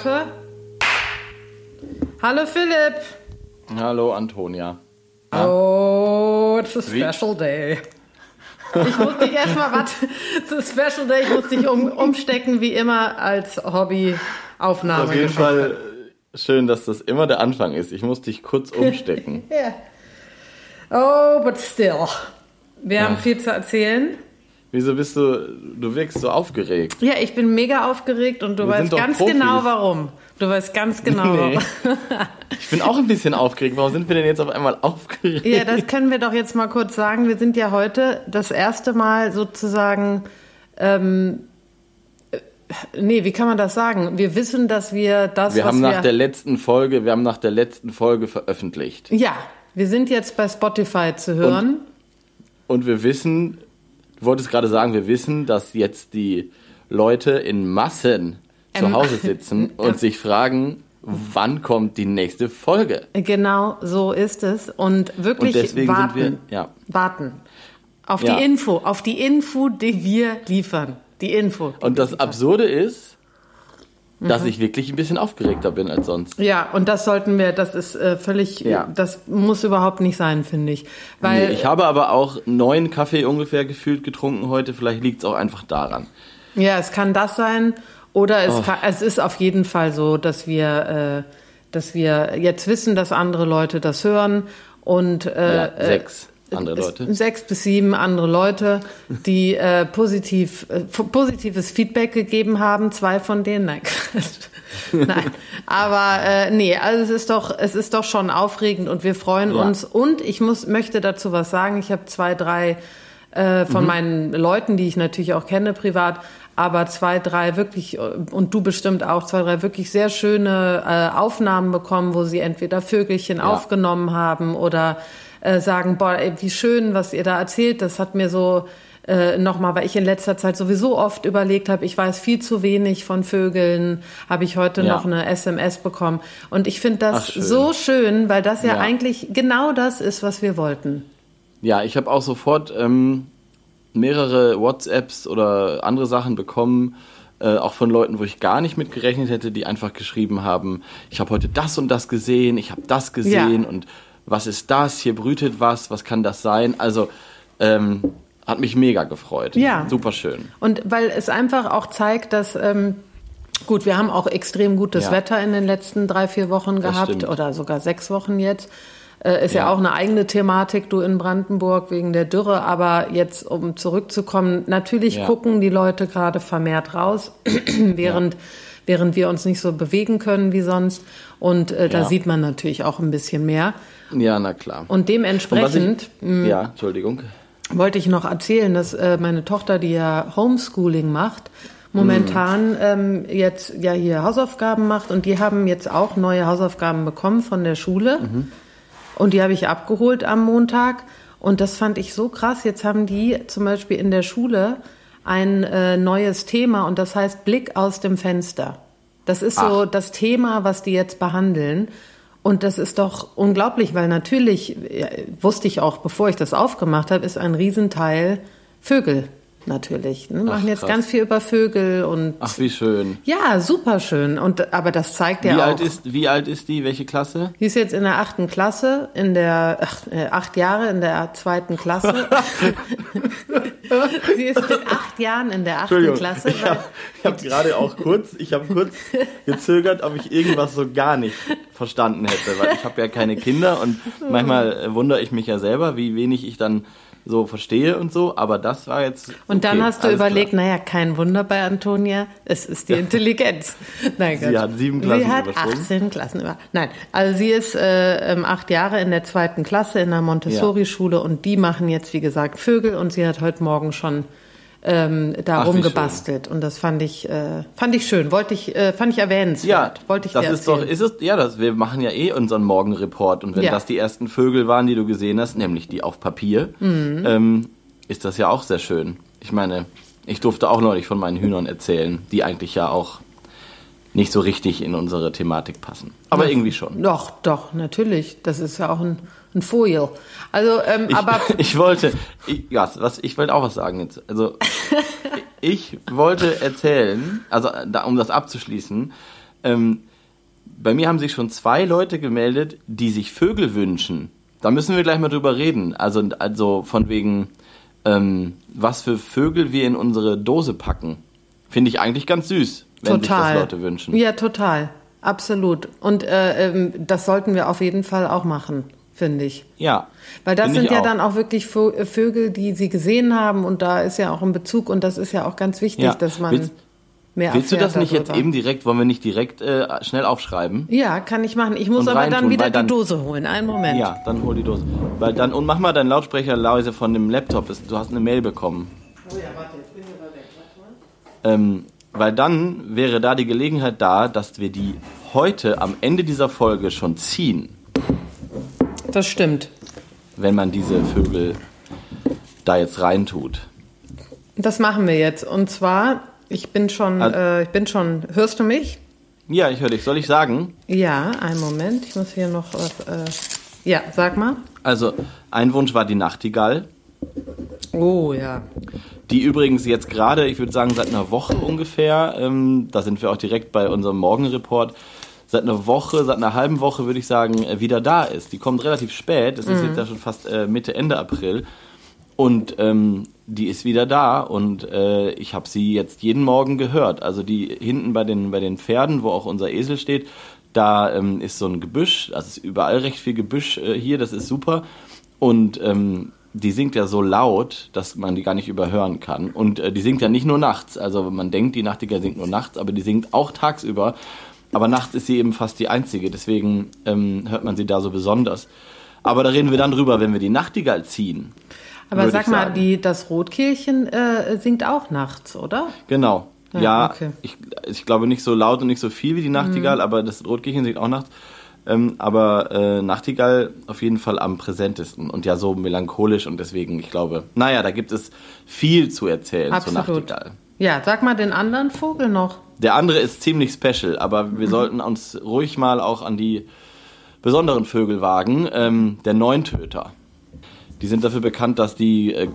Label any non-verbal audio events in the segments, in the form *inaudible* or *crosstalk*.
Klappe. Hallo Philipp. Hallo Antonia. Oh, it's a Wie? special day. *laughs* Ich muss dich erstmal, was? It's a special day. Ich muss dich um, umstecken, wie immer, als Hobbyaufnahme. Auf jeden Fall schön, dass das immer der Anfang ist. Ich muss dich kurz *laughs* umstecken. Ja. Oh, but still. Wir haben viel zu erzählen. Wieso bist du, du wirkst so aufgeregt? Ja, ich bin mega aufgeregt und du Wir weißt ganz Profis. genau warum. Du weißt ganz genau Nee. warum. Ich bin auch ein bisschen aufgeregt. Warum sind wir denn jetzt auf einmal aufgeregt? Ja, das können wir doch jetzt mal kurz sagen. Wir sind ja heute das erste Mal sozusagen, ähm, äh, nee, wie kann man das sagen? Wir wissen, dass wir das, wir haben nach wir, der letzten Folge, wir haben nach der letzten Folge veröffentlicht. ja, wir sind jetzt bei Spotify zu hören. Und wir wissen, du wolltest gerade sagen, wir wissen, dass jetzt die Leute in Massen zu Ähm, Hause sitzen *laughs* und sich fragen, wann kommt die nächste Folge? Genau so ist es. Und wirklich Und deswegen warten. wir, ja. Warten. Auf Ja. die Info, auf die Info, die wir liefern. Die Info. die Und das liefern. Absurde ist, Mhm. dass ich wirklich ein bisschen aufgeregter bin als sonst. Ja, und das sollten wir, das ist äh, völlig, Ja. das muss überhaupt nicht sein, finde ich. Weil Nee, ich habe aber auch neun Kaffee ungefähr gefühlt getrunken heute. Vielleicht liegt es auch einfach daran. Ja, es kann das sein. Oder es, Oh. kann, es ist auf jeden Fall so, dass wir, äh, dass wir jetzt wissen, dass andere Leute das hören und äh, Ja, äh, sechs andere Leute. Sechs bis sieben andere Leute, die äh, positiv, äh, positives Feedback gegeben haben. Zwei von denen, nein, *laughs* nein. Aber äh, nee, also es ist doch, es ist doch schon aufregend und wir freuen Ja. uns. Und ich muss, möchte dazu was sagen. Ich habe zwei, drei äh, von meinen Leuten, die ich natürlich auch kenne privat, aber zwei, drei wirklich, und du bestimmt auch, zwei, drei wirklich sehr schöne äh, Aufnahmen bekommen, wo sie entweder Vögelchen aufgenommen haben oder äh, sagen, boah, ey, wie schön, was ihr da erzählt, das hat mir so äh, nochmal, weil ich in letzter Zeit sowieso oft überlegt habe, ich weiß viel zu wenig von Vögeln, habe ich heute Ja. noch eine SMS bekommen. Und ich finde das schön. so schön, weil das ja, Ja. eigentlich genau das ist, was wir wollten. Ja, ich habe auch sofort ähm, mehrere WhatsApps oder andere Sachen bekommen, äh, auch von Leuten, wo ich gar nicht mit gerechnet hätte, die einfach geschrieben haben, ich habe heute das und das gesehen, ich habe das gesehen Ja. und was ist das, hier brütet was, was kann das sein? Also ähm, hat mich mega gefreut. Ja. Super schön. Und weil es einfach auch zeigt, dass, ähm, gut, wir haben auch extrem gutes Ja. Wetter in den letzten drei, vier Wochen gehabt oder sogar sechs Wochen jetzt. Äh, ist ja. Ja. auch eine eigene Thematik, du in Brandenburg wegen der Dürre. Aber jetzt, um zurückzukommen, natürlich Ja. gucken die Leute gerade vermehrt raus, *clears throat* während, während wir uns nicht so bewegen können wie sonst. Und äh, da Ja. sieht man natürlich auch ein bisschen mehr. Ja, na klar. Und Und dementsprechend ich, ja, Entschuldigung. wollte ich noch erzählen, dass äh, meine Tochter, die ja Homeschooling macht, momentan ähm, jetzt ja hier Hausaufgaben macht und die haben jetzt auch neue Hausaufgaben bekommen von der Schule und die habe ich abgeholt am Montag und das fand ich so krass. Jetzt haben die zum Beispiel in der Schule ein äh, neues Thema und das heißt Blick aus dem Fenster. Das ist so das Thema, was die jetzt behandeln. Und das ist doch unglaublich, weil natürlich, wusste ich auch, bevor ich das aufgemacht habe, ist ein Riesenteil Vögel natürlich. Ne? Machen jetzt krass. ganz viel über Vögel und Ach, wie schön. ja, super schön. Und aber das zeigt ja Wie auch. alt, ist, wie alt ist die? Welche Klasse? Die ist jetzt in der achten Klasse, in der ach, äh, acht Jahre in der zweiten Klasse. *laughs* Sie ist mit acht Jahren in der achten Klasse. Ich habe hab gerade auch kurz, ich habe kurz gezögert, ob ich irgendwas so gar nicht verstanden hätte, weil ich habe ja keine Kinder und manchmal äh, wundere ich mich ja selber, wie wenig ich dann so verstehe und so, aber das war jetzt. und dann okay, hast du überlegt, klar. naja, kein Wunder bei Antonia, es ist die Intelligenz. Nein, Sie Gott. hat sieben Klassen Sie hat übersprungen. 18 Klassen über. Nein, also sie ist äh, ähm, acht Jahre in der zweiten Klasse in der Montessori-Schule und die machen jetzt, wie gesagt, Vögel und sie hat heute Morgen schon ähm, da Ach, rumgebastelt und das fand ich äh, fand ich schön, wollte ich äh, fand ich Ja, erwähnenswert, wollte ich das ist doch, ist es, ja, das, wir machen ja eh unseren Morgenreport und wenn Ja. das die ersten Vögel waren, die du gesehen hast, nämlich die auf Papier, Mhm. ähm, ist das ja auch sehr schön. Ich meine, ich durfte auch neulich von meinen Hühnern erzählen, die eigentlich ja auch nicht so richtig in unsere Thematik passen. Aber irgendwie schon. Doch, doch, natürlich. Das ist ja auch ein, ein Foil. Also, ähm, Ich, aber *laughs* ich wollte, ich, ja, was, ich wollte auch was sagen jetzt. Also, *laughs* ich wollte erzählen, also da, um das abzuschließen, Ähm, bei mir haben sich schon zwei Leute gemeldet, die sich Vögel wünschen. Da müssen wir gleich mal drüber reden. Also, also von wegen, ähm, was für Vögel wir in unsere Dose packen. Finde ich eigentlich ganz süß, wenn total. sich das Leute wünschen. Ja, total. Absolut. Und äh, ähm, das sollten wir auf jeden Fall auch machen, finde ich. Ja. Weil das sind ja auch. dann auch wirklich Vögel, die sie gesehen haben und da ist ja auch ein Bezug und das ist ja auch ganz wichtig, ja. dass man. Willst, Mehr Willst du das nicht darüber. jetzt eben direkt, wollen wir nicht direkt äh, schnell aufschreiben? Ja, kann ich machen. Ich muss aber dann wieder dann, die Dose holen. Einen Moment. Ja, dann hol die Dose. Weil dann, und mach mal deinen Lautsprecher leise von dem Laptop. Du hast eine Mail bekommen. Oh ja, warte, jetzt bin ich aber weg. Warte mal. Ähm, weil dann wäre da die Gelegenheit da, dass wir die heute am Ende dieser Folge schon ziehen. Das stimmt. Wenn man diese Vögel da jetzt reintut. Das machen wir jetzt. Und zwar ich bin schon, also, äh, ich bin schon. Hörst du mich? Ja, ich höre dich. Soll ich sagen? Ja, einen Moment. Ich muss hier noch was. Äh, ja, sag mal. Also, ein Wunsch war die Nachtigall. Oh ja. Die übrigens jetzt gerade, ich würde sagen, seit einer Woche ungefähr, ähm, da sind wir auch direkt bei unserem Morgenreport, seit einer Woche, seit einer halben Woche würde ich sagen, äh, wieder da ist. Die kommt relativ spät, es ist mhm. jetzt ja schon fast äh, Mitte, Ende April. Und ähm, die ist wieder da und äh, ich habe sie jetzt jeden Morgen gehört. Also die hinten bei den, bei den Pferden, wo auch unser Esel steht, da ähm, ist so ein Gebüsch, also es ist überall recht viel Gebüsch äh, hier, das ist super. Und ähm, die singt ja so laut, dass man die gar nicht überhören kann. Und äh, die singt ja nicht nur nachts. Also man denkt, die Nachtigall singt nur nachts, aber die singt auch tagsüber. Aber nachts ist sie eben fast die einzige, deswegen ähm, hört man sie da so besonders. Aber da reden wir dann drüber, wenn wir die Nachtigall ziehen. Aber sag mal, die, das Rotkehlchen äh, singt auch nachts, oder? Genau. Ja, ja okay. ich, ich glaube nicht so laut und nicht so viel wie die Nachtigall, mhm. aber das Rotkehlchen singt auch nachts. Ähm, aber äh, Nachtigall auf jeden Fall am präsentesten und ja so melancholisch und deswegen, ich glaube, naja, da gibt es viel zu erzählen Absolut. zu Nachtigall. Ja, sag mal den anderen Vogel noch. Der andere ist ziemlich special, aber wir mhm. sollten uns ruhig mal auch an die besonderen Vögel wagen. Ähm, der Neuntöter. Die sind dafür bekannt, dass die äh,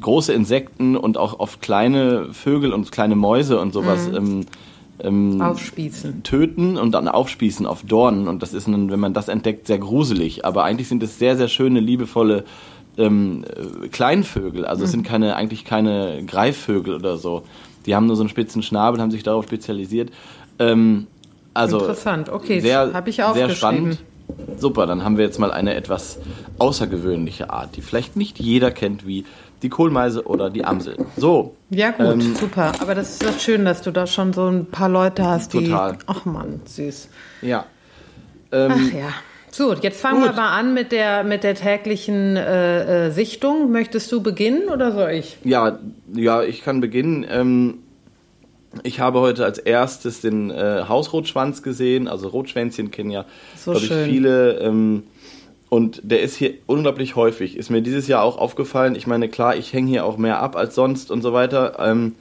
große Insekten und auch oft kleine Vögel und kleine Mäuse und sowas mhm. ähm, ähm, aufspießen. töten und dann aufspießen auf Dornen. Und das ist, ein, wenn man das entdeckt, sehr gruselig. Aber eigentlich sind es sehr, sehr schöne, liebevolle ähm, äh, Kleinvögel. Also mhm. es sind keine, eigentlich keine Greifvögel oder so. Die haben nur so einen spitzen Schnabel, haben sich darauf spezialisiert. Ähm, also Interessant, okay, habe ich Sehr spannend. Super, dann haben wir jetzt mal eine etwas außergewöhnliche Art, die vielleicht nicht jeder kennt, wie die Kohlmeise oder die Amsel. So. Ja, gut, ähm, super. Aber das ist doch schön, dass du da schon so ein paar Leute hast, die. Total. Ach Mann, süß. Ja. Ähm, Ach ja. So, jetzt fangen gut. wir mal an mit der, mit der täglichen äh, äh, Sichtung. Möchtest du beginnen oder soll ich? Ja, ja, ich kann beginnen. Ähm, ich habe heute als erstes den äh, Hausrotschwanz gesehen, also Rotschwänzchen kennen ja, so glaube ich, viele. Ähm, und der ist hier unglaublich häufig. Ist mir dieses Jahr auch aufgefallen. Ich meine, klar, ich hänge hier auch mehr ab als sonst und so weiter. Ähm,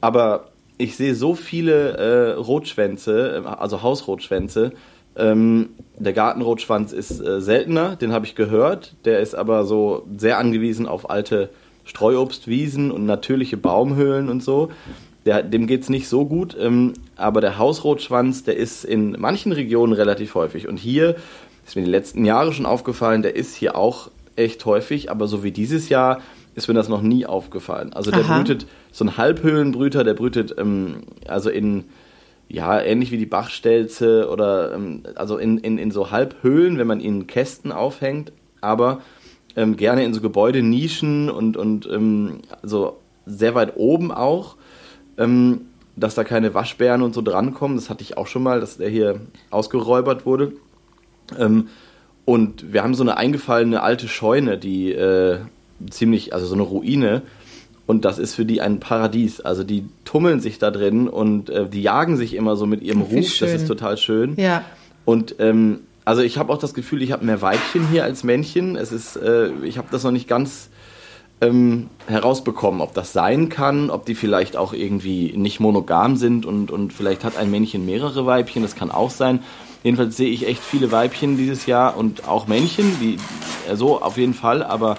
aber ich sehe so viele äh, Rotschwänze, also Hausrotschwänze. Ähm, der Gartenrotschwanz ist äh, seltener, den habe ich gehört. Der ist aber so sehr angewiesen auf alte Streuobstwiesen und natürliche Baumhöhlen und so. Der, dem geht es nicht so gut, ähm, aber der Hausrotschwanz, der ist in manchen Regionen relativ häufig. Und hier ist mir die letzten Jahre schon aufgefallen, der ist hier auch echt häufig, aber so wie dieses Jahr ist mir das noch nie aufgefallen. Also der Aha. brütet, so ein Halbhöhlenbrüter, der brütet ähm, also in, ja, ähnlich wie die Bachstelze oder ähm, also in, in, in so Halbhöhlen, wenn man ihn in Kästen aufhängt, aber ähm, gerne in so Gebäudenischen und, und ähm, so sehr weit oben auch ähm, dass da keine Waschbären und so drankommen. Das hatte ich auch schon mal, dass der hier ausgeräubert wurde. Ähm, und wir haben so eine eingefallene alte Scheune, die äh, ziemlich, also so eine Ruine. Und das ist für die ein Paradies. Also die tummeln sich da drin und äh, die jagen sich immer so mit ihrem Ruf. Schön. Das ist total schön. Ja. Und ähm, also ich habe auch das Gefühl, ich habe mehr Weibchen hier als Männchen. Es ist, äh, ich habe das noch nicht ganz ähm, herausbekommen, ob das sein kann, ob die vielleicht auch irgendwie nicht monogam sind und, und vielleicht hat ein Männchen mehrere Weibchen, das kann auch sein. Jedenfalls sehe ich echt viele Weibchen dieses Jahr und auch Männchen, die äh, so auf jeden Fall, aber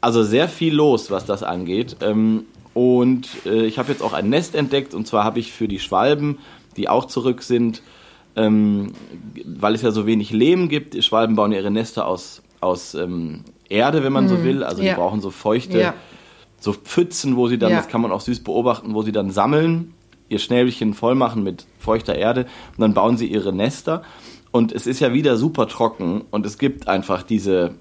also sehr viel los, was das angeht. Ähm, und äh, ich habe jetzt auch ein Nest entdeckt und zwar habe ich für die Schwalben die auch zurück sind. Ähm, weil es ja so wenig Lehm gibt, die Schwalben bauen ihre Nester aus, aus ähm, Erde, wenn man so will. Also Ja. die brauchen so feuchte, Ja. so Pfützen, wo sie dann, Ja. das kann man auch süß beobachten, wo sie dann sammeln, ihr Schnäbelchen voll machen mit feuchter Erde und dann bauen sie ihre Nester. Und es ist ja wieder super trocken und es gibt einfach diese,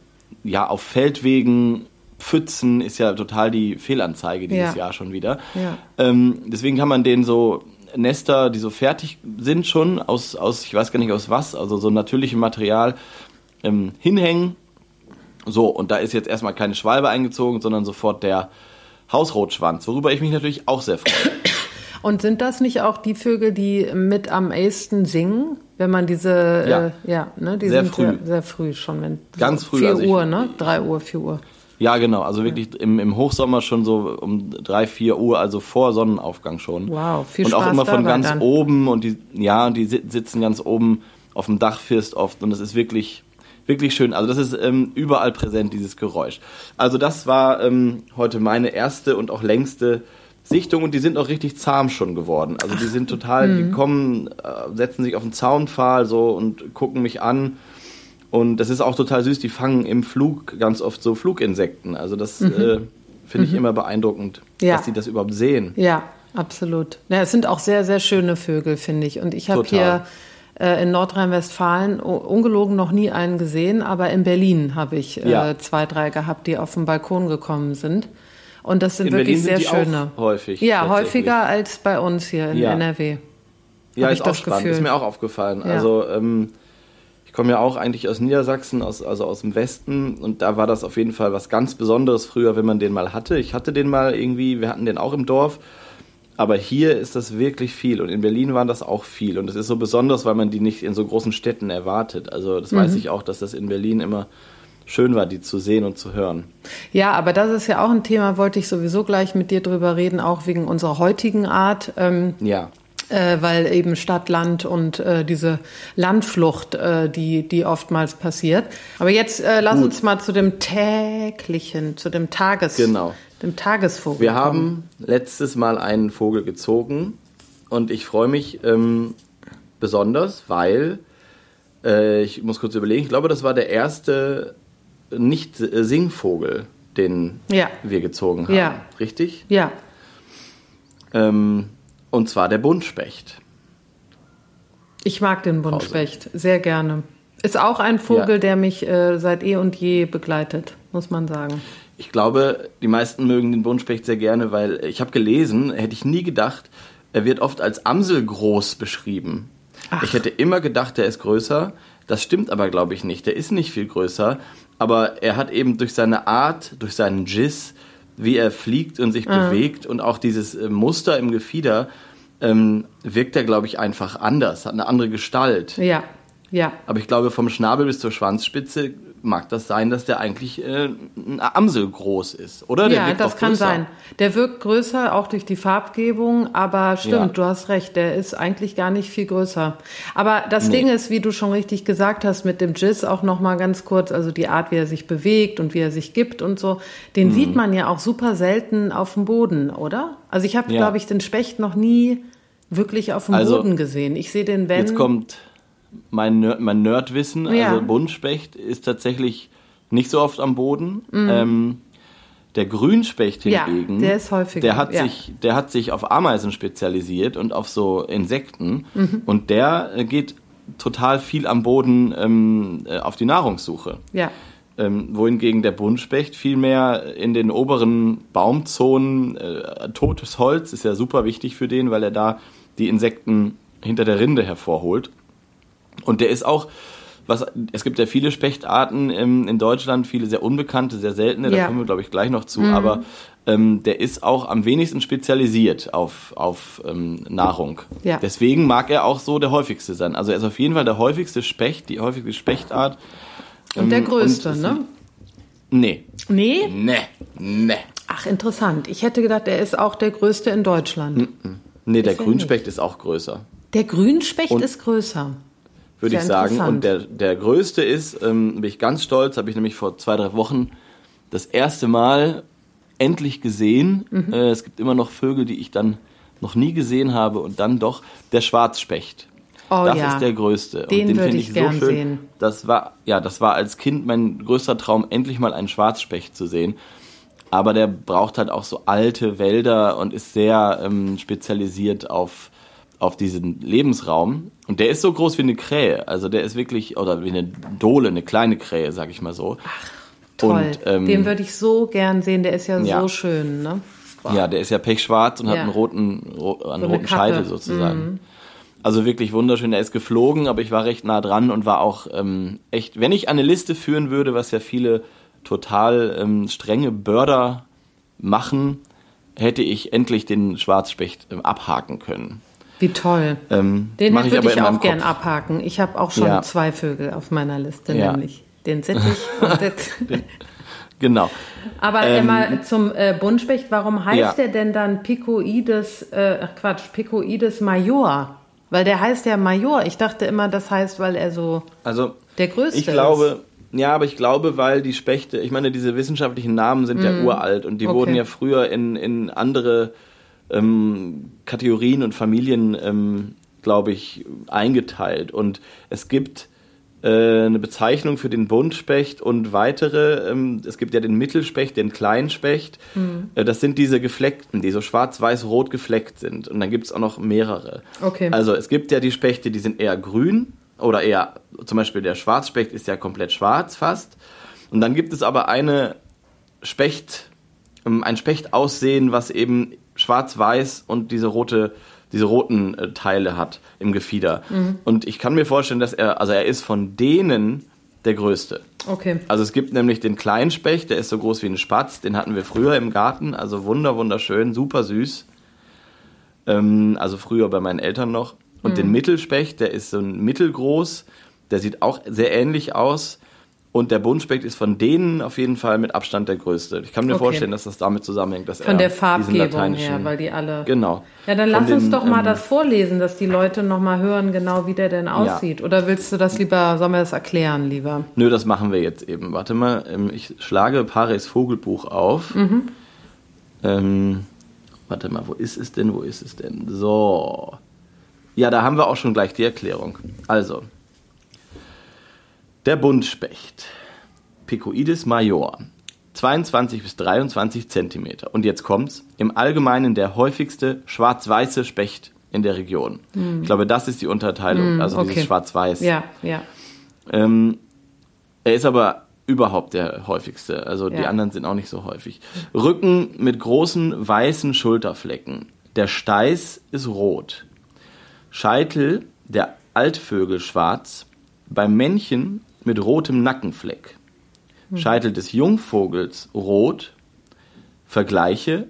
ja, auf Feldwegen, Pfützen ist ja total die Fehlanzeige dieses Ja. Jahr schon wieder. Ja. Ähm, deswegen kann man denen so Nester, die so fertig sind schon, aus, aus, ich weiß gar nicht aus was, also so natürlichem Material, ähm, hinhängen. So, und da ist jetzt erstmal keine Schwalbe eingezogen, sondern sofort der Hausrotschwanz, worüber ich mich natürlich auch sehr freue. Und sind das nicht auch die Vögel, die mit am ehesten singen, wenn man diese, Ja. äh, ja, ne, die Sehr sind früh. Sehr, sehr früh schon, wenn Ganz früh, 4 also Uhr, ne, 3 Uhr, 4 Uhr. Ja, genau, also wirklich im, im Hochsommer schon so um drei, vier Uhr, also vor Sonnenaufgang schon. Wow, viel und auch Spaß immer von ganz dann. oben und die, ja, und die si- sitzen ganz oben auf dem Dachfirst oft und das ist wirklich, wirklich schön. Also das ist ähm, überall präsent, dieses Geräusch. Also das war ähm, heute meine erste und auch längste Sichtung und die sind auch richtig zahm schon geworden. Also die sind total, Mhm. die kommen, äh, setzen sich auf den Zaunpfahl so und gucken mich an. Und das ist auch total süß, die fangen im Flug ganz oft so Fluginsekten. Also das äh, finde ich immer beeindruckend, Mhm. Ja. dass die das überhaupt sehen. Ja, absolut. Ja, es sind auch sehr, sehr schöne Vögel, finde ich. Und ich habe hier äh, in Nordrhein-Westfalen ungelogen noch nie einen gesehen, aber in Berlin habe ich äh, Ja. zwei, drei gehabt, die auf den Balkon gekommen sind. Und das sind In wirklich Berlin sehr schöne. häufig, Ja, häufiger als bei uns hier in. NRW. Ja, ist ich auch das spannend. Gefühl. Ist mir auch aufgefallen. Also ähm, komme ja auch eigentlich aus Niedersachsen, aus, also aus dem Westen und da war das auf jeden Fall was ganz Besonderes früher, wenn man den mal hatte. Ich hatte den mal irgendwie, wir hatten den auch im Dorf, aber hier ist das wirklich viel und in Berlin war das auch viel und es ist so besonders, weil man die nicht in so großen Städten erwartet. Also das Mhm. weiß ich auch, dass das in Berlin immer schön war, die zu sehen und zu hören. Ja, aber das ist ja auch ein Thema, wollte ich sowieso gleich mit dir drüber reden, auch wegen unserer heutigen Art. Ähm, Ja. Äh, weil eben Stadt, Land und äh, diese Landflucht, äh, die, die oftmals passiert. Aber jetzt äh, lass Gut. uns mal zu dem täglichen, zu dem Tages, Genau. dem Tagesvogel. Wir kommen. haben letztes Mal einen Vogel gezogen und ich freue mich ähm, besonders, weil äh, ich muss kurz überlegen, ich glaube, das war der erste Nicht-Singvogel, den Ja. wir gezogen haben. Ja. Richtig? Ja, Ähm, und zwar der Buntspecht. ich mag den Buntspecht sehr gerne. Ist auch ein Vogel, Ja. der mich äh, seit eh und je begleitet, muss man sagen. Ich glaube, die meisten mögen den Buntspecht sehr gerne, weil ich habe gelesen, hätte ich nie gedacht, er wird oft als Amselgroß beschrieben. Ach. Ich hätte immer gedacht, er ist größer. Das stimmt aber, glaube ich, nicht. Der ist nicht viel größer, aber er hat eben durch seine Art, durch seinen Giss, wie er fliegt und sich bewegt und auch dieses äh, Muster im Gefieder, ähm, wirkt er, glaube ich, einfach anders, hat eine andere Gestalt. Ja, ja. Aber ich glaube, vom Schnabel bis zur Schwanzspitze mag das sein, dass der eigentlich äh, ein Amsel groß ist, oder? Der ja, das kann größer. sein. Der wirkt größer, auch durch die Farbgebung, aber stimmt, Ja. du hast recht, der ist eigentlich gar nicht viel größer. Aber das Nee. Ding ist, wie du schon richtig gesagt hast, mit dem Jizz auch noch mal ganz kurz, also die Art, wie er sich bewegt und wie er sich gibt und so, den Mhm. sieht man ja auch super selten auf dem Boden, oder? Also ich habe, Ja. glaube ich, den Specht noch nie wirklich auf dem Also, Boden gesehen. Ich sehe den, wenn... Jetzt kommt mein, Nerd, mein Nerdwissen. Ja. Also Buntspecht ist tatsächlich nicht so oft am Boden. Mhm. Ähm, der Grünspecht Ja, hingegen, der ist häufiger, Der hat, ja. sich, der hat sich auf Ameisen spezialisiert und auf so Insekten. Mhm. Und der äh, geht total viel am Boden ähm, äh, auf die Nahrungssuche. ja, Ähm, wohingegen der Buntspecht viel mehr in den oberen Baumzonen, äh, totes Holz ist ja super wichtig für den, weil er da die Insekten hinter der Rinde hervorholt. Und der ist auch, was, es gibt ja viele Spechtarten ähm, in Deutschland, viele sehr unbekannte, sehr seltene, da Ja. kommen wir glaube ich gleich noch zu, aber ähm, der ist auch am wenigsten spezialisiert auf, auf ähm, Nahrung. Ja. Deswegen mag er auch so der häufigste sein. Also er ist auf jeden Fall der häufigste Specht, die häufigste Spechtart. und der Ähm, größte, und ne? Nee. Nee? Nee. Nee. Ach, interessant. Ich hätte gedacht, er ist auch der größte in Deutschland. Nee, der Ist Grünspecht ist auch größer, Der Grünspecht Und- ist größer. Würde ich sagen. Und der, der größte ist, ähm, bin ich ganz stolz, habe ich nämlich vor zwei, drei Wochen das erste Mal endlich gesehen. Mhm. Äh, es gibt immer noch Vögel, die ich dann noch nie gesehen habe und dann doch der Schwarzspecht. Oh das ja. ist der größte. Den den würde finde ich ich so schön. sehen. Das war, ja, das war als Kind mein größter Traum, endlich mal einen Schwarzspecht zu sehen. Aber der braucht halt auch so alte Wälder und ist sehr ähm, spezialisiert auf, auf diesen Lebensraum. Und der ist so groß wie eine Krähe. Also der ist wirklich, oder wie eine Dole, eine kleine Krähe, sag ich mal so. Toll. Und, ähm, Den würde ich so gern sehen. Der ist ja, ja. so schön, ne? Ja, der ist ja pechschwarz und hat Ja. einen roten, ro einen So eine roten. Scheitel sozusagen. Also wirklich wunderschön. Er ist geflogen, aber ich war recht nah dran und war auch ähm, echt. Wenn ich eine Liste führen würde, was ja viele total ähm, strenge Börder machen, hätte ich endlich den Schwarzspecht ähm, abhaken können. Wie toll. Ähm, Den würde aber ich, in meinem auch gern Kopf. abhaken. Ich habe auch schon Ja. zwei Vögel auf meiner Liste, Ja. nämlich den Sittich und *laughs* das. Genau. Aber Ähm, mal zum äh, Buntspecht, warum heißt Ja. der denn dann Picoides, äh, ach Quatsch, Picoides major? Weil der heißt ja Major. Ich dachte immer, das heißt, weil er so Also der Größte ich glaube, ja, aber ich glaube, weil die Spechte, ich meine, diese wissenschaftlichen Namen sind ja uralt und die. Okay. wurden ja früher in, in andere ähm, Kategorien und Familien, ähm, glaube ich, eingeteilt. Und es gibt äh, eine Bezeichnung für den Buntspecht und weitere. Ähm, es gibt ja den Mittelspecht, den Kleinspecht. Mhm. Äh, das sind diese gefleckten, die so schwarz-weiß-rot gefleckt sind. Und dann gibt es auch noch mehrere. Okay. Also es gibt ja die Spechte, die sind eher grün oder eher, zum Beispiel der Schwarzspecht ist ja komplett schwarz fast. Und dann gibt es aber eine Specht, ähm, ein Spechtaussehen, was eben schwarz-weiß und diese rote, diese roten äh, Teile hat im Gefieder. Und ich kann mir vorstellen, dass er, also er ist von denen der größte. Okay. Also es gibt nämlich den kleinen Specht, der ist so groß wie ein Spatz, den hatten wir früher im Garten, also wunder wunderschön, super süß. Ähm, also früher bei meinen Eltern noch. Und den Mittelspecht, der ist so ein mittelgroß, der sieht auch sehr ähnlich aus. Und der Buntspecht ist von denen auf jeden Fall mit Abstand der größte. Ich kann mir Okay. vorstellen, dass das damit zusammenhängt, dass Von er der Farbgebung her, weil die alle. Genau. Ja, dann lass uns den, doch mal ähm, das vorlesen, dass die Leute noch mal hören, genau wie der denn aussieht. Oder willst du das lieber, sollen wir das erklären lieber? Nö, das machen wir jetzt eben. Warte mal, ähm, ich schlage Paris Vogelbuch auf. Mhm. Ähm, warte mal, wo ist es denn? Wo ist es denn? So. Ja, da haben wir auch schon gleich die Erklärung. Also, der Buntspecht. Picoides major. 22 bis 23 Zentimeter. Und jetzt kommt's. Im Allgemeinen der häufigste schwarz-weiße Specht in der Region. Ich glaube, das ist die Unterteilung, also Mhm. okay. dieses Schwarz-Weiß. Ja, ja. Ähm, er ist aber überhaupt der häufigste. Also die Ja. anderen sind auch nicht so häufig. Rücken mit großen weißen Schulterflecken. Der Steiß ist rot. Scheitel der Altvögel schwarz. Beim Männchen mit rotem Nackenfleck. Scheitel des Jungvogels rot. Vergleiche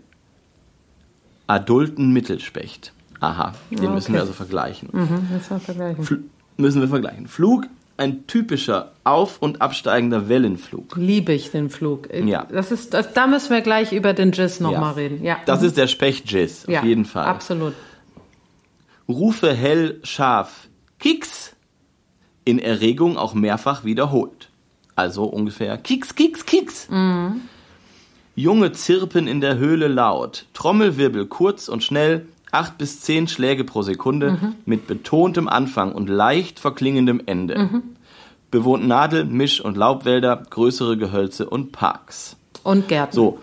adulten Mittelspecht. Aha, den Ah, müssen okay. wir also vergleichen. Mhm, das mal vergleichen. Fl müssen wir vergleichen. Flug, ein typischer auf- und absteigender Wellenflug. Liebe ich den Flug. Ja. Das ist, das, da müssen wir gleich über den Jizz noch Ja. mal reden. Ja. Das Mhm. ist der Specht-Jizz, auf ja, jeden Fall. Absolut. Rufe hell, scharf, Kiks, in Erregung auch mehrfach wiederholt. Also ungefähr Kiks, Kiks, Kiks. Junge zirpen in der Höhle laut, Trommelwirbel kurz und schnell, acht bis zehn Schläge pro Sekunde mit betontem Anfang und leicht verklingendem Ende. Bewohnt Nadel-, Misch- und Laubwälder, größere Gehölze und Parks. Und Gärten. So.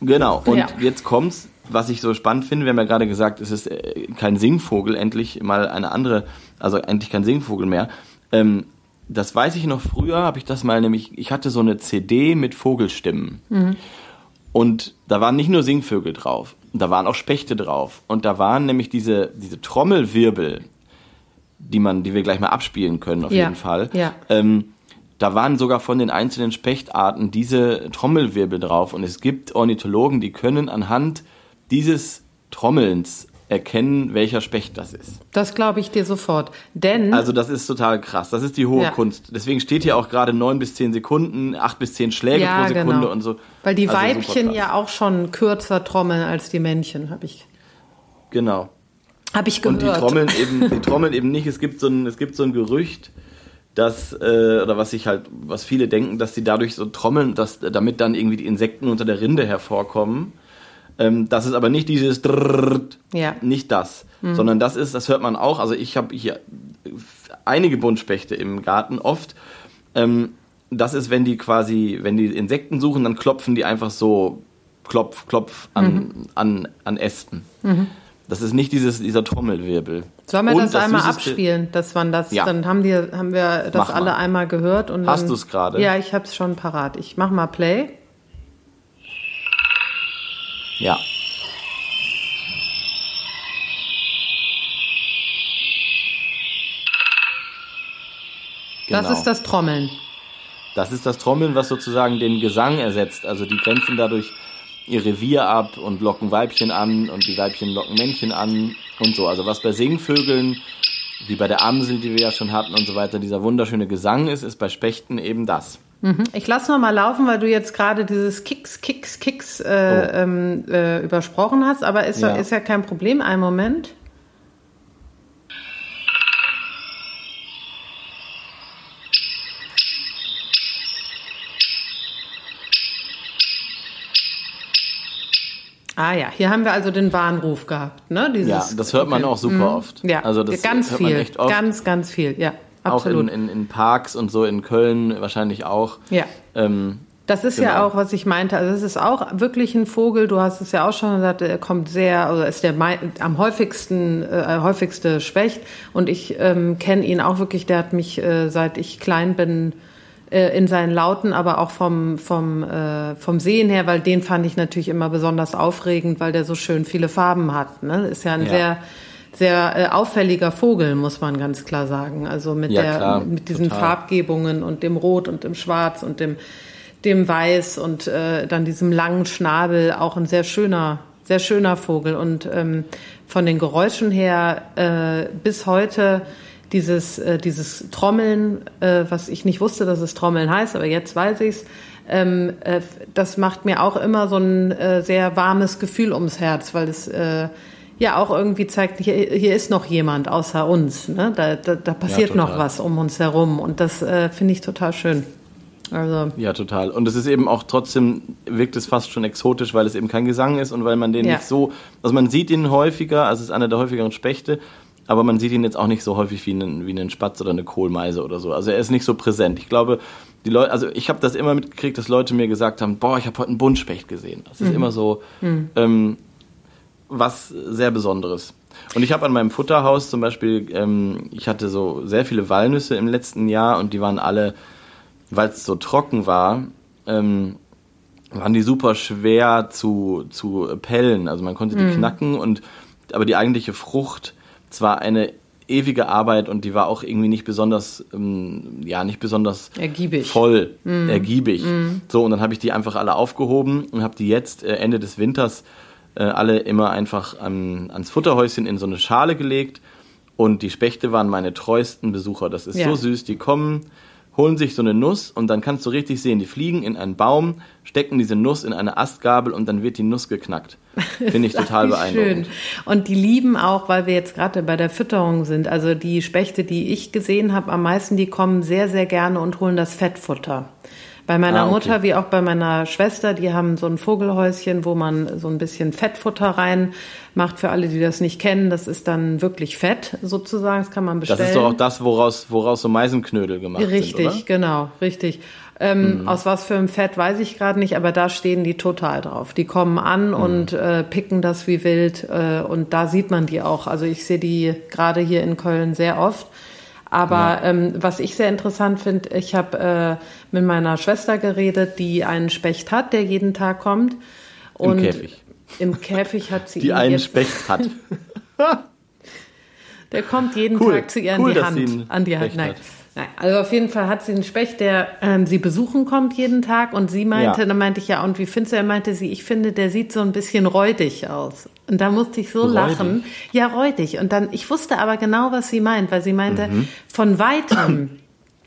Genau. Und Ja. jetzt kommt's, was ich so spannend finde. Wir haben ja gerade gesagt, es ist äh, kein Singvogel, endlich mal eine andere, also endlich kein Singvogel mehr. Ähm, das weiß ich noch früher, habe ich das mal nämlich, ich hatte so eine CD mit Vogelstimmen. Und da waren nicht nur Singvögel drauf, da waren auch Spechte drauf. Und da waren nämlich diese, diese Trommelwirbel, die man, die wir gleich mal abspielen können, auf Ja, jeden Fall. ja. Ähm, da waren sogar von den einzelnen Spechtarten diese Trommelwirbel drauf. Und es gibt Ornithologen, die können anhand dieses Trommelns erkennen, welcher Specht das ist. Das glaube ich dir sofort. Denn Also das ist total krass. Das ist die hohe Ja. Kunst. Deswegen steht hier auch gerade neun bis zehn Sekunden, acht bis zehn Schläge ja, pro Sekunde genau. und so. Weil die Also Weibchen ja auch schon kürzer trommeln als die Männchen, habe ich, Genau. hab ich gehört. Und die trommeln *laughs* eben, die trommeln eben nicht. Es gibt so ein, es gibt so ein Gerücht, dass äh, oder was ich halt, was viele denken, dass sie dadurch so trommeln, dass damit dann irgendwie die Insekten unter der Rinde hervorkommen. Ähm, das ist aber nicht dieses Drrrt, Ja. nicht das, sondern das ist, das hört man auch. Also ich habe hier einige Buntspechte im Garten oft. Ähm, das ist, wenn die quasi, wenn die Insekten suchen, dann klopfen die einfach so klopf, klopf an, an, an Ästen. Das ist nicht dieses, dieser Trommelwirbel. Sollen wir Und das, einmal Süßeste- abspielen, dass man das, Ja. dann haben die, haben wir das Mach alle mal. einmal gehört und Hast dann- du's gerade? Ja, ich hab's schon parat. Ich mach mal Play. Ja. Das Genau. ist das Trommeln. Das ist das Trommeln, was sozusagen den Gesang ersetzt. Also die grenzen dadurch ihr Revier ab und locken Weibchen an und die Weibchen locken Männchen an und so. Also was bei Singvögeln, wie bei der Amsel, die wir ja schon hatten und so weiter, dieser wunderschöne Gesang ist, ist bei Spechten eben das. Mhm. Ich lasse noch mal laufen, weil du jetzt gerade dieses Kicks, Kicks, Kicks äh, Oh. ähm, äh, übersprochen hast. Aber ist ja. Ist ja kein Problem. Einen Moment. Ah ja, hier haben wir also den Warnruf gehabt, ne? Dieses, Ja, das hört man okay. auch super oft. Ja, also das ganz hört viel, man echt oft. ganz, ganz viel, ja, auch in, in, in Parks und so in Köln wahrscheinlich auch. ja. Ähm, Das ist ja Genau. auch, was ich meinte. Also es ist auch wirklich ein Vogel. Du hast es ja auch schon gesagt. Er kommt sehr, oder ist der am häufigsten, äh, häufigste Specht. Und ich ähm, kenne ihn auch wirklich. Der hat mich, äh, seit ich klein bin, äh, in seinen Lauten, aber auch vom vom äh, vom Sehen her, weil den fand ich natürlich immer besonders aufregend, weil der so schön viele Farben hat. Ne? Ist ja ein Ja. sehr sehr äh, auffälliger Vogel, muss man ganz klar sagen. Also mit Ja, der klar, mit diesen total. Farbgebungen und dem Rot und dem Schwarz und dem dem Weiß und äh, dann diesem langen Schnabel auch ein sehr schöner, sehr schöner Vogel. Und ähm, von den Geräuschen her äh, bis heute dieses, äh, dieses Trommeln, äh, was ich nicht wusste, dass es Trommeln heißt, aber jetzt weiß ich's. Ähm, äh, das macht mir auch immer so ein äh, sehr warmes Gefühl ums Herz, weil es äh, ja auch irgendwie zeigt, hier, hier ist noch jemand außer uns. Ne? Da, da, da passiert total. noch was um uns herum und das äh, finde ich total schön. Also Ja, total. Und es ist eben auch trotzdem, wirkt es fast schon exotisch, weil es eben kein Gesang ist und weil man den Ja. nicht so, also man sieht ihn häufiger, also es ist einer der häufigeren Spechte, aber man sieht ihn jetzt auch nicht so häufig wie einen, wie einen Spatz oder eine Kohlmeise oder so. Also er ist nicht so präsent. Ich glaube, die Leute, also ich habe das immer mitgekriegt, dass Leute mir gesagt haben, boah, ich habe heute einen Buntspecht gesehen. Das ist immer so ähm, was sehr Besonderes. Und ich habe an meinem Futterhaus zum Beispiel, ähm, ich hatte so sehr viele Walnüsse im letzten Jahr und die waren alle weil es so trocken war, ähm, waren die super schwer zu, zu pellen. Also man konnte die knacken und aber die eigentliche Frucht, zwar eine ewige Arbeit und die war auch irgendwie nicht besonders, ähm, ja, nicht besonders Ergiebig. voll, ergiebig. So, und dann habe ich die einfach alle aufgehoben und habe die jetzt äh, Ende des Winters äh, alle immer einfach an, ans Futterhäuschen in so eine Schale gelegt. Und die Spechte waren meine treuesten Besucher. Das ist Ja. so süß. Die kommen, holen sich so eine Nuss und dann kannst du richtig sehen, die fliegen in einen Baum, stecken diese Nuss in eine Astgabel und dann wird die Nuss geknackt. *laughs* Finde ich total beeindruckend. Schön. Und die lieben auch, weil wir jetzt gerade bei der Fütterung sind, also die Spechte, die ich gesehen habe, am meisten, die kommen sehr, sehr gerne und holen das Fettfutter. Bei meiner Ah, okay. Mutter wie auch bei meiner Schwester, die haben so ein Vogelhäuschen, wo man so ein bisschen Fettfutter rein macht. Für alle, die das nicht kennen, das ist dann wirklich Fett sozusagen. Das kann man bestellen. Das ist doch auch das, woraus, woraus so Meisenknödel gemacht Richtig, sind, genau, richtig. Ähm, Aus was für einem Fett weiß ich gerade nicht, aber da stehen die total drauf. Die kommen an und äh, picken das wie wild äh, und da sieht man die auch. Also ich sehe die gerade hier in Köln sehr oft. Aber ähm, was ich sehr interessant finde, ich habe äh, mit meiner Schwester geredet, die einen Specht hat, der jeden Tag kommt. Und Käfig. Im Käfig hat sie Die einen jetzt, Specht hat. *laughs* Der kommt jeden Cool. Tag zu ihr Cool, an die Hand. An die Hand. Nein. hat. Nein. Also auf jeden Fall hat sie einen Specht, der ähm, sie besuchen kommt jeden Tag. Und sie meinte, Ja. dann meinte ich ja, und wie findest du? Er meinte sie, ich finde, der sieht so ein bisschen räudig aus. Und da musste ich so Räudig? lachen. Ja, räudig. Und dann, ich wusste aber genau, was sie meint, weil sie meinte, Mhm. von weitem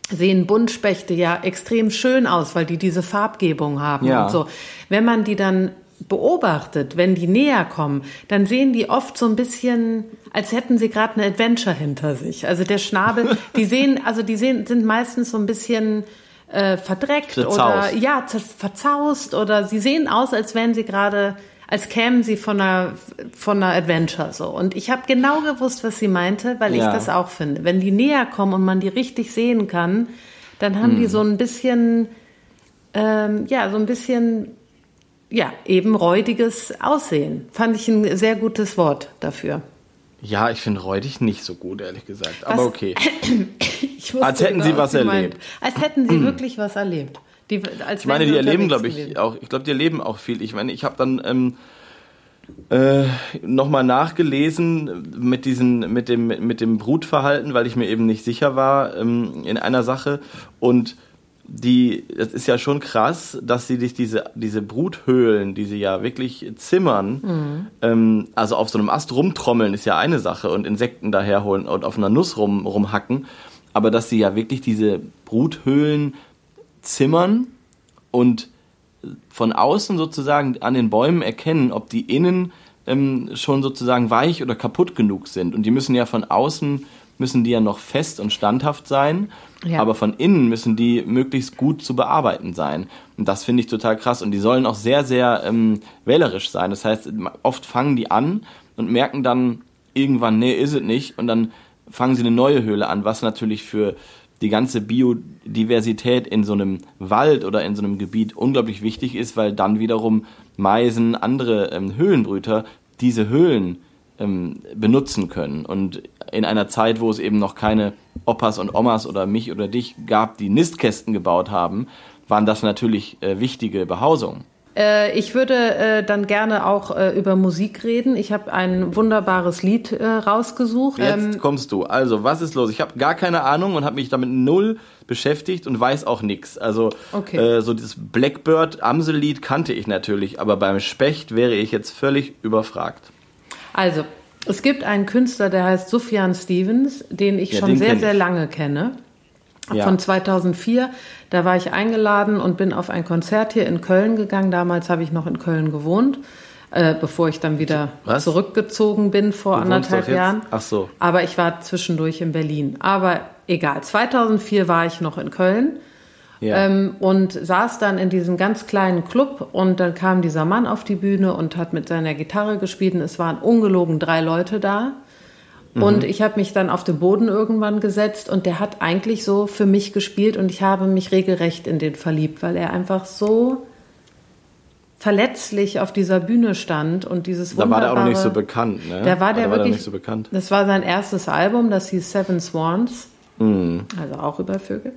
sehen Buntspechte ja extrem schön aus, weil die diese Farbgebung haben Ja. und so. Wenn man die dann beobachtet, wenn die näher kommen, dann sehen die oft so ein bisschen, als hätten sie gerade ein Adventure hinter sich. Also der Schnabel, *laughs* die sehen, also die sehen, sind meistens so ein bisschen äh, verdreckt Zerzaust. oder ja verzaust oder sie sehen aus, als wären sie gerade als kämen sie von einer, von einer Adventure so. Und ich habe genau gewusst, was sie meinte, weil ja. ich das auch finde. Wenn die näher kommen und man die richtig sehen kann, dann haben hm. die so ein bisschen, ähm, ja, so ein bisschen, ja, eben räudiges Aussehen. Fand ich ein sehr gutes Wort dafür. Ja, ich finde räudig nicht so gut, ehrlich gesagt. Aber was? okay. als hätten genau, sie was erlebt. Meint. Als hätten sie wirklich was erlebt. Die, ich meine, die erleben, glaube ich, auch. Ich glaube, die erleben auch viel. Ich meine, ich habe dann ähm, äh, nochmal nachgelesen mit diesen, mit dem, mit dem Brutverhalten, weil ich mir eben nicht sicher war ähm, in einer Sache. Und die, das ist ja schon krass, dass sie sich diese, diese Bruthöhlen, die sie ja wirklich zimmern, mhm. ähm, also auf so einem Ast rumtrommeln ist ja eine Sache und Insekten daherholen und auf einer Nuss rum, rumhacken, aber dass sie ja wirklich diese Bruthöhlen zimmern und von außen sozusagen an den Bäumen erkennen, ob die innen ähm, schon sozusagen weich oder kaputt genug sind. Und die müssen ja von außen, müssen die ja noch fest und standhaft sein, ja. aber von innen müssen die möglichst gut zu bearbeiten sein. Und das finde ich total krass. Und die sollen auch sehr, sehr ähm, wählerisch sein. Das heißt, oft fangen die an und merken dann irgendwann, nee, ist es nicht. Und dann fangen sie eine neue Höhle an, was natürlich für die ganze Biodiversität in so einem Wald oder in so einem Gebiet unglaublich wichtig ist, weil dann wiederum Meisen, andere ähm, Höhlenbrüter diese Höhlen ähm, benutzen können. Und in einer Zeit, wo es eben noch keine Opas und Omas oder mich oder dich gab, die Nistkästen gebaut haben, waren das natürlich äh, wichtige Behausungen. Äh, ich würde äh, dann gerne auch äh, über Musik reden. Ich habe ein wunderbares Lied rausgesucht. Jetzt ähm, kommst du. Also, was ist los? Ich habe gar keine Ahnung und habe mich damit null beschäftigt und weiß auch nichts. Also, okay. so dieses Blackbird-Amsel-Lied kannte ich natürlich, aber beim Specht wäre ich jetzt völlig überfragt. Also, es gibt einen Künstler, der heißt Sufjan Stevens, den ich ja, schon den sehr, sehr lange kenne ja. von 2004. Da war ich eingeladen und bin auf ein Konzert hier in Köln gegangen. Damals habe ich noch in Köln gewohnt, äh, bevor ich dann wieder Was? zurückgezogen bin vor du anderthalb Jahren. Ach so. Aber ich war zwischendurch in Berlin. Aber egal. 2004 war ich noch in Köln. Ja. Ähm, und saß dann in diesem ganz kleinen Club und dann kam dieser Mann auf die Bühne und hat mit seiner Gitarre gespielt und es waren ungelogen drei Leute da. Und mhm. ich habe mich dann auf den Boden irgendwann gesetzt und der hat eigentlich so für mich gespielt und ich habe mich regelrecht in den verliebt, weil er einfach so verletzlich auf dieser Bühne stand und dieses Da war der auch noch nicht so bekannt, ne? Da war der da wirklich, war der nicht so bekannt. Das war sein erstes Album, das hieß Seven Swans, mhm. also auch über Vögel.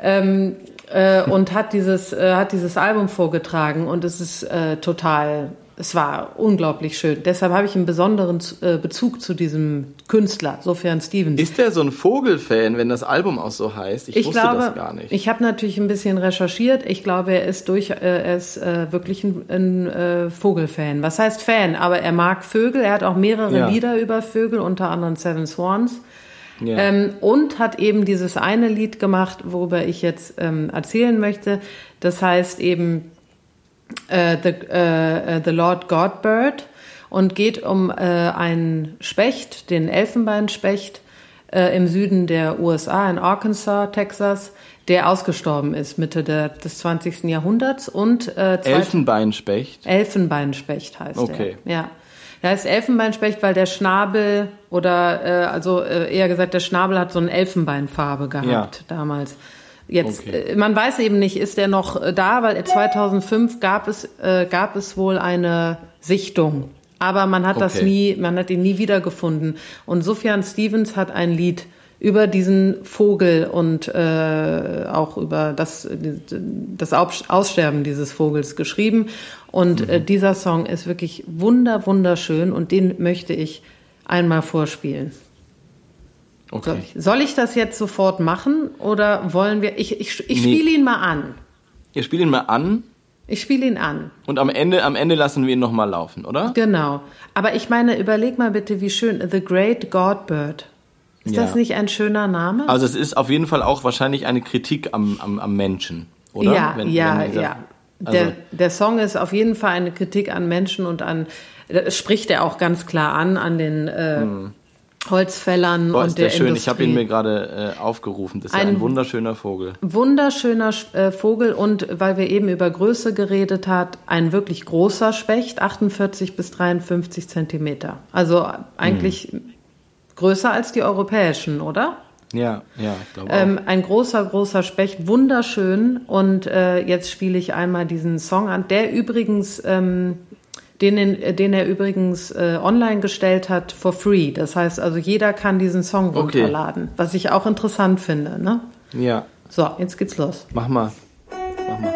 Ähm, äh, und hat dieses, äh, hat dieses Album vorgetragen und es ist äh, total es war unglaublich schön. Deshalb habe ich einen besonderen äh, Bezug zu diesem Künstler, Sofern Stevens. Ist der so ein Vogelfan, wenn das Album auch so heißt? Ich, ich wusste glaube, das gar nicht. Ich habe natürlich ein bisschen recherchiert. Ich glaube, er ist durch, äh, er ist äh, wirklich ein, ein Vogelfan. Was heißt Fan? Aber er mag Vögel. Er hat auch mehrere ja. Lieder über Vögel, unter anderem Seven Swans. Ja. Ähm, und hat eben dieses eine Lied gemacht, worüber ich jetzt ähm, erzählen möchte. Das heißt eben äh, the, äh, the Lord Godbird und geht um äh, einen Specht, den Elfenbeinspecht äh, im Süden der USA, in Arkansas, Texas, der ausgestorben ist Mitte der, des 20. Jahrhunderts und äh, Elfenbeinspecht. Elfenbeinspecht heißt okay. er. Ja. Der heißt Elfenbeinspecht, weil der Schnabel oder äh, also äh, eher gesagt der Schnabel hat so eine Elfenbeinfarbe gehabt ja. damals. Jetzt, okay. Äh, man weiß eben nicht, ist der noch äh, da, weil 2005 gab es, äh, gab es wohl eine Sichtung. Aber man hat okay. das nie, man hat ihn nie wiedergefunden. Und Sufjan Stevens hat ein Lied über diesen Vogel und äh, auch über das, das Aussterben dieses Vogels geschrieben. Und mhm. äh, dieser Song ist wirklich wunder, wunderschön und den möchte ich einmal vorspielen. Okay. Soll ich, soll ich das jetzt sofort machen oder wollen wir? Ich, ich, ich nee. spiele ihn mal an. Ihr spielt ihn mal an. Ich spiele ihn an. Und am Ende, am Ende lassen wir ihn nochmal laufen, oder? Genau. Aber ich meine, überleg mal bitte, wie schön. The Great Godbird. Ist ja. das nicht ein schöner Name? Also es ist auf jeden Fall auch wahrscheinlich eine Kritik am, am, am Menschen, oder? Ja, wenn, ja, wenn dieser, ja. Also der, der Song ist auf jeden Fall eine Kritik an Menschen und an, spricht er auch ganz klar an, an den, äh, hm Holzfällern Boah, und ist der, der schön. Industrie. Ich habe ihn mir gerade äh, aufgerufen. Das ist ja Ein- ein wunderschöner Vogel. Wunderschöner äh, Vogel und weil wir eben über Größe geredet hat, ein wirklich großer Specht, 48 bis 53 Zentimeter. Also eigentlich Hm. Größer als die europäischen, oder? Ja, ja, ich glaube Ähm, ein großer, großer Specht, wunderschön. Und äh, jetzt spiele ich einmal diesen Song an, der übrigens, ähm, den, in- den er übrigens äh, online gestellt hat for free. Das heißt also, jeder kann diesen Song Okay. runterladen, was ich auch interessant finde. Ne? auch. Ja, So, jetzt geht's los. mach mal. Mach mal.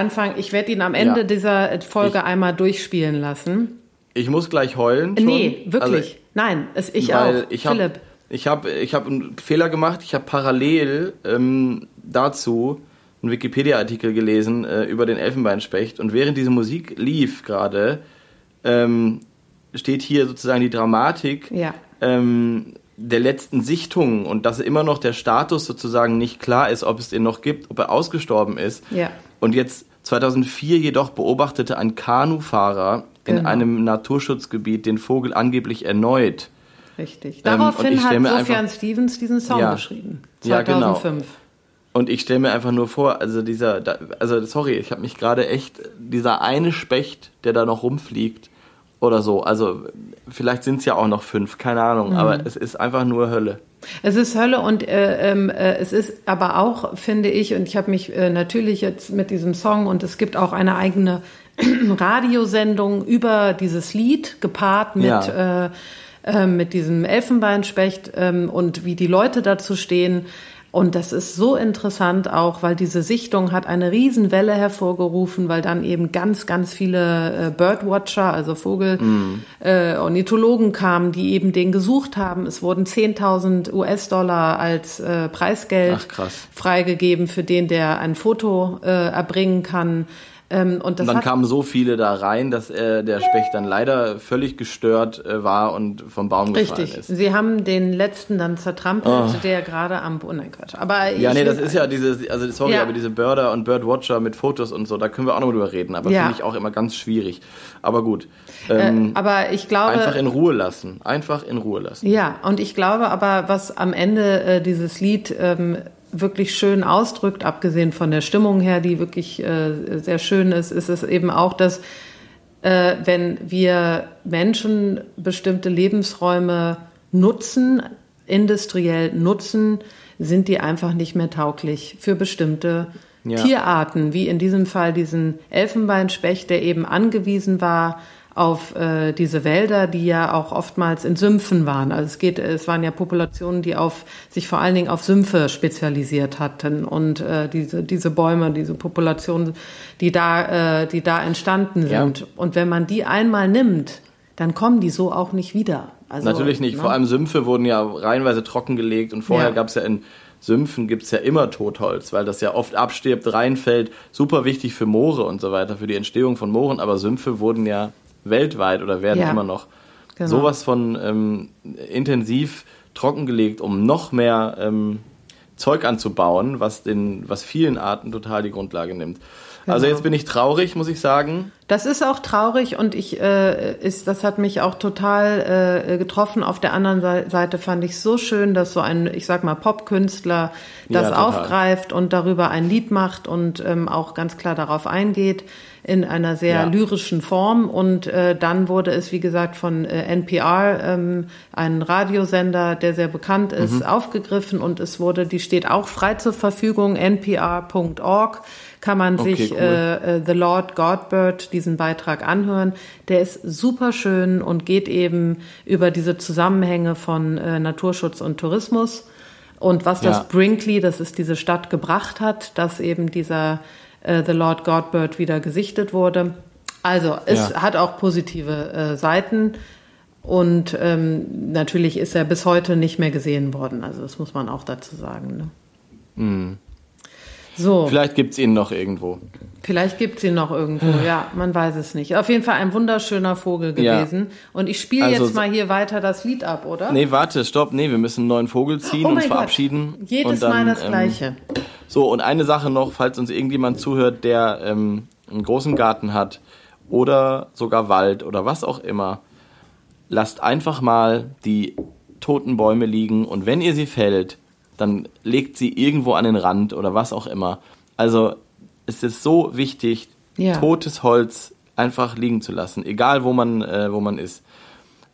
Ja, ist der Anfang. Ich werde ihn am Ende Ja. dieser äh, Folge Ich- einmal durchspielen lassen. Ich muss gleich heulen. Schon. Nee, wirklich. Also, Nein, es ich auch. ich habe Philipp. ich hab, ich hab einen Fehler gemacht. Ich habe parallel ähm, dazu einen Wikipedia-Artikel gelesen äh, über den Elfenbeinspecht und während diese Musik lief gerade, ähm, steht hier sozusagen die Dramatik Ja. ähm, der letzten Sichtung und dass immer noch der Status sozusagen nicht klar ist, ob es den noch gibt, ob er ausgestorben ist. Ja. Und jetzt 2004 jedoch beobachtete ein Kanufahrer in Genau. einem Naturschutzgebiet den Vogel angeblich erneut. Richtig. Ähm, Daraufhin ich stell hat mir Sofjan einfach- Stevens diesen Song Ja. geschrieben. Ja, genau. 2005. Und ich stelle mir einfach nur vor, also dieser, da, also sorry, ich habe mich gerade echt, dieser eine Specht, der da noch rumfliegt oder so, also vielleicht sind es ja auch noch fünf, keine Ahnung, Mhm. aber es ist einfach nur Hölle. Es ist Hölle und äh, ähm, äh, es ist aber auch, finde ich, und ich habe mich äh, natürlich jetzt mit diesem Song und es gibt auch eine eigene *clears throat* Radiosendung über dieses Lied gepaart mit Ja. äh, äh, mit diesem Elfenbeinspecht ähm, und wie die Leute dazu stehen. Und das ist so interessant auch, weil diese Sichtung hat eine Riesenwelle hervorgerufen, weil dann eben ganz, ganz viele äh, Birdwatcher, also Vogel, äh, Ornithologen kamen, die eben den gesucht haben. Es wurden 10.000 US-Dollar als äh, Preisgeld Ach, freigegeben für den, der ein Foto äh, erbringen kann. Ähm, und Und dann kamen so viele da rein, dass äh, der Specht dann leider völlig gestört äh, war und vom Baum gefallen Richtig. ist. Oh. Sie haben den letzten dann zertrampelt, der gerade am oh nein, Quatsch. Aber Ja, nee, das ist ja diese, also sorry, Ja. aber diese Birder und Birdwatcher mit Fotos und so, da können wir auch noch drüber reden, aber Ja. finde ich auch immer ganz schwierig. Aber gut. äh, Ähm, aber ich glaube einfach in Ruhe lassen. Einfach in Ruhe lassen. Ja, und ich glaube aber, was am Ende äh, dieses Lied ähm, wirklich schön ausdrückt, abgesehen von der Stimmung her, die wirklich äh, sehr schön ist, ist es eben auch, dass äh, wenn wir Menschen bestimmte Lebensräume nutzen, industriell nutzen, sind die einfach nicht mehr tauglich für bestimmte Ja. Tierarten, wie in diesem Fall diesen Elfenbeinspecht, der eben angewiesen war auf äh, diese Wälder, die ja auch oftmals in Sümpfen waren. Also es geht, es waren ja Populationen, die auf sich vor allen Dingen auf Sümpfe spezialisiert hatten und äh, diese diese Bäume, diese Populationen, die da äh, die da entstanden Ja. sind. Und wenn man die einmal nimmt, dann kommen die so auch nicht wieder. Also, Natürlich nicht. ne? Vor allem Sümpfe wurden ja reihenweise trockengelegt und vorher Ja. gab es ja in Sümpfen gibt's ja immer Totholz, weil das ja oft abstirbt, reinfällt. Super wichtig für Moore und so weiter, für die Entstehung von Mooren, aber Sümpfe wurden ja weltweit oder werden Ja. immer noch Genau. sowas von ähm, intensiv trockengelegt, um noch mehr ähm, Zeug anzubauen, was den, was vielen Arten total die Grundlage nimmt. Also Genau. jetzt bin ich traurig, muss ich sagen. Das ist auch traurig und ich äh, ist das hat mich auch total äh, getroffen. Auf der anderen Sei- Seite fand ich so schön, dass so ein ich sag mal Popkünstler das Ja, aufgreift und darüber ein Lied macht und ähm, auch ganz klar darauf eingeht in einer sehr Ja. lyrischen Form und äh, dann wurde es wie gesagt von äh, NPR ähm, ein Radiosender, der sehr bekannt ist, Mhm. aufgegriffen und es wurde die steht auch frei zur Verfügung npr.org kann man Okay, sich cool. äh, äh, The Lord Godbird diesen Beitrag anhören. Der ist super schön und geht eben über diese Zusammenhänge von äh, Naturschutz und Tourismus und was Ja. das Brinkley, das ist diese Stadt, gebracht hat, dass eben dieser äh, The Lord Godbird wieder gesichtet wurde. Also es Ja. hat auch positive äh, Seiten. Und ähm, natürlich ist er bis heute nicht mehr gesehen worden. Also das muss man auch dazu sagen. Ne? So. Vielleicht gibt's ihn noch irgendwo. Vielleicht gibt's ihn noch irgendwo, ja, man weiß es nicht. Auf jeden Fall ein wunderschöner Vogel Ja. gewesen. Und ich spiele Also jetzt mal hier weiter das Lied ab, oder? Nee, warte, stopp, nee, wir müssen einen neuen Vogel ziehen, oh uns verabschieden. Gott. Jedes dann, Mal das ähm, Gleiche. So, und eine Sache noch, falls uns irgendjemand zuhört, der ähm, einen großen Garten hat oder sogar Wald oder was auch immer, lasst einfach mal die toten Bäume liegen und wenn ihr sie fällt, dann legt sie irgendwo an den Rand oder was auch immer. Also es ist so wichtig, Ja. totes Holz einfach liegen zu lassen, egal wo man, äh, wo man ist.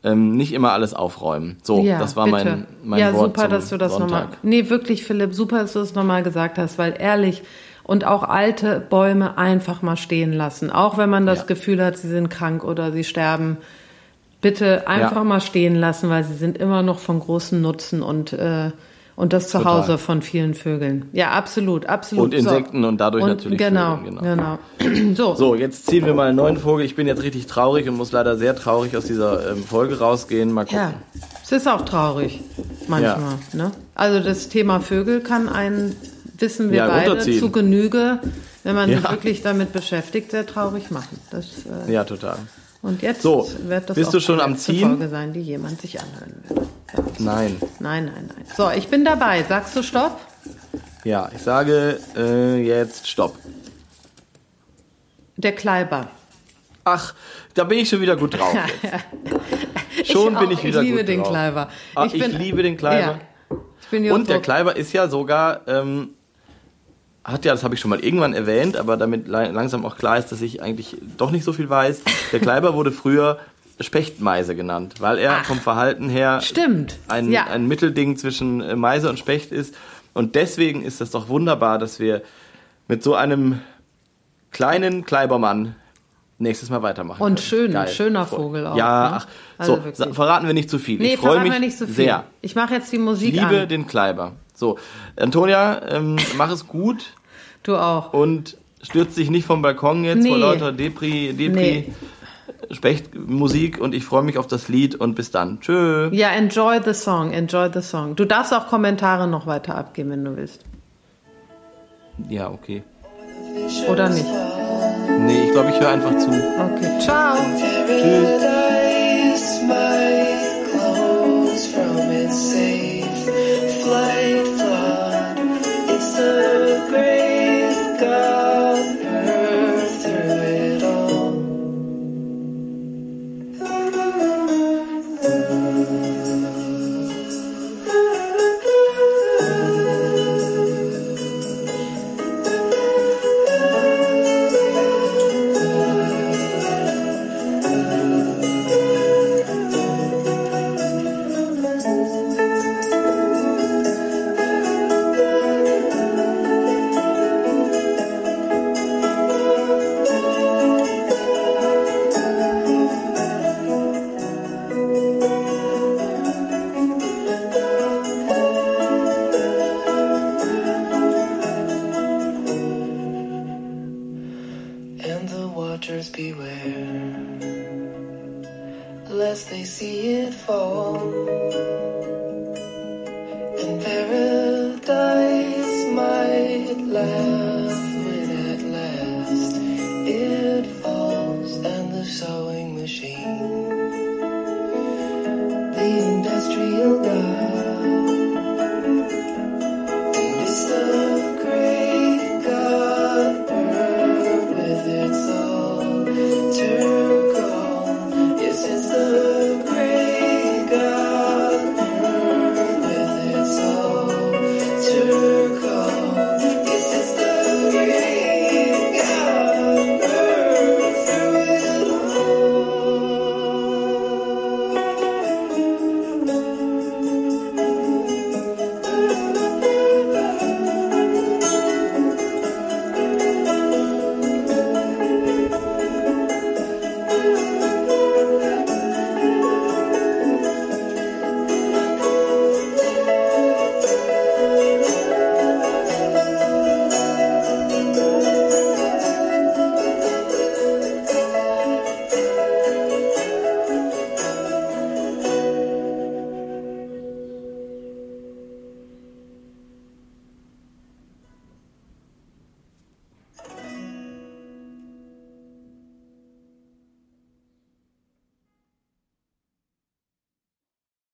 Ähm, nicht immer alles aufräumen. So, ja, das war bitte. mein, mein ja, Wort super, zum dass du das nochmal. Nee, wirklich, Philipp, super, dass du das nochmal gesagt hast, weil ehrlich und auch alte Bäume einfach mal stehen lassen. Auch wenn man das Ja. Gefühl hat, sie sind krank oder sie sterben. Bitte einfach Ja. mal stehen lassen, weil sie sind immer noch von großem Nutzen und, äh, und das Total. Zuhause von vielen Vögeln. Ja, absolut, absolut. Und Insekten und dadurch natürlich Genau, Vögeln, genau. *clears throat* So, So, jetzt ziehen wir mal einen neuen Vogel. Ich bin jetzt richtig traurig und muss leider sehr traurig aus dieser ähm, Folge rausgehen. Mal gucken. Ja, es ist auch traurig manchmal. Ne? Also das Thema Vögel kann einen, wissen wir Ja, beide, zu Genüge, wenn man Ja. sich wirklich damit beschäftigt, sehr traurig machen. Das, äh, Ja, total. Und jetzt So, wird das bist auch du schon am Ziehen? Folge sein, die jemand sich anhören will. Nein. Nein, nein, nein. So, ich bin dabei. Sagst du Stopp? Ja, ich sage äh, jetzt Stopp. Der Kleiber. Ach, da bin ich schon wieder gut drauf. Jetzt. *laughs* Schon auch. bin ich wieder Ich liebe gut den drauf. Kleiber. Ah, ich, bin- liebe den Kleiber. Ja. Ich bin Und der Kleiber ist ja sogar, ähm, hat ja, das habe ich schon mal irgendwann erwähnt, aber damit la- langsam auch klar ist, dass ich eigentlich doch nicht so viel weiß. Der Kleiber *laughs* wurde früher Spechtmeise genannt, weil er Ach. vom Verhalten her Stimmt. ein, ja. ein Mittelding zwischen äh, Meise und Specht ist. Und deswegen ist das doch wunderbar, dass wir mit so einem kleinen Kleibermann nächstes Mal weitermachen. Und schön, Geil. schöner Vogel auch, Ja, ne? ach, Also so, wirklich. verraten wir nicht zu viel. nee, ich freue mich wir nicht so viel. sehr. Ich mache jetzt die Ich Musik liebe an. den Kleiber. So, Antonia, ähm, mach es gut Du auch. und stürzt dich nicht vom Balkon jetzt vor Nee. lauter Depri, Depri, Nee. Spechtmusik und ich freue mich auf das Lied und bis dann. Tschö. Ja, enjoy the song, enjoy the song. Du darfst auch Kommentare noch weiter abgeben, wenn du willst. Ja, okay. Oder nicht? Nee, ich glaube, ich höre einfach zu. Okay, ciao. Paradise history you'll.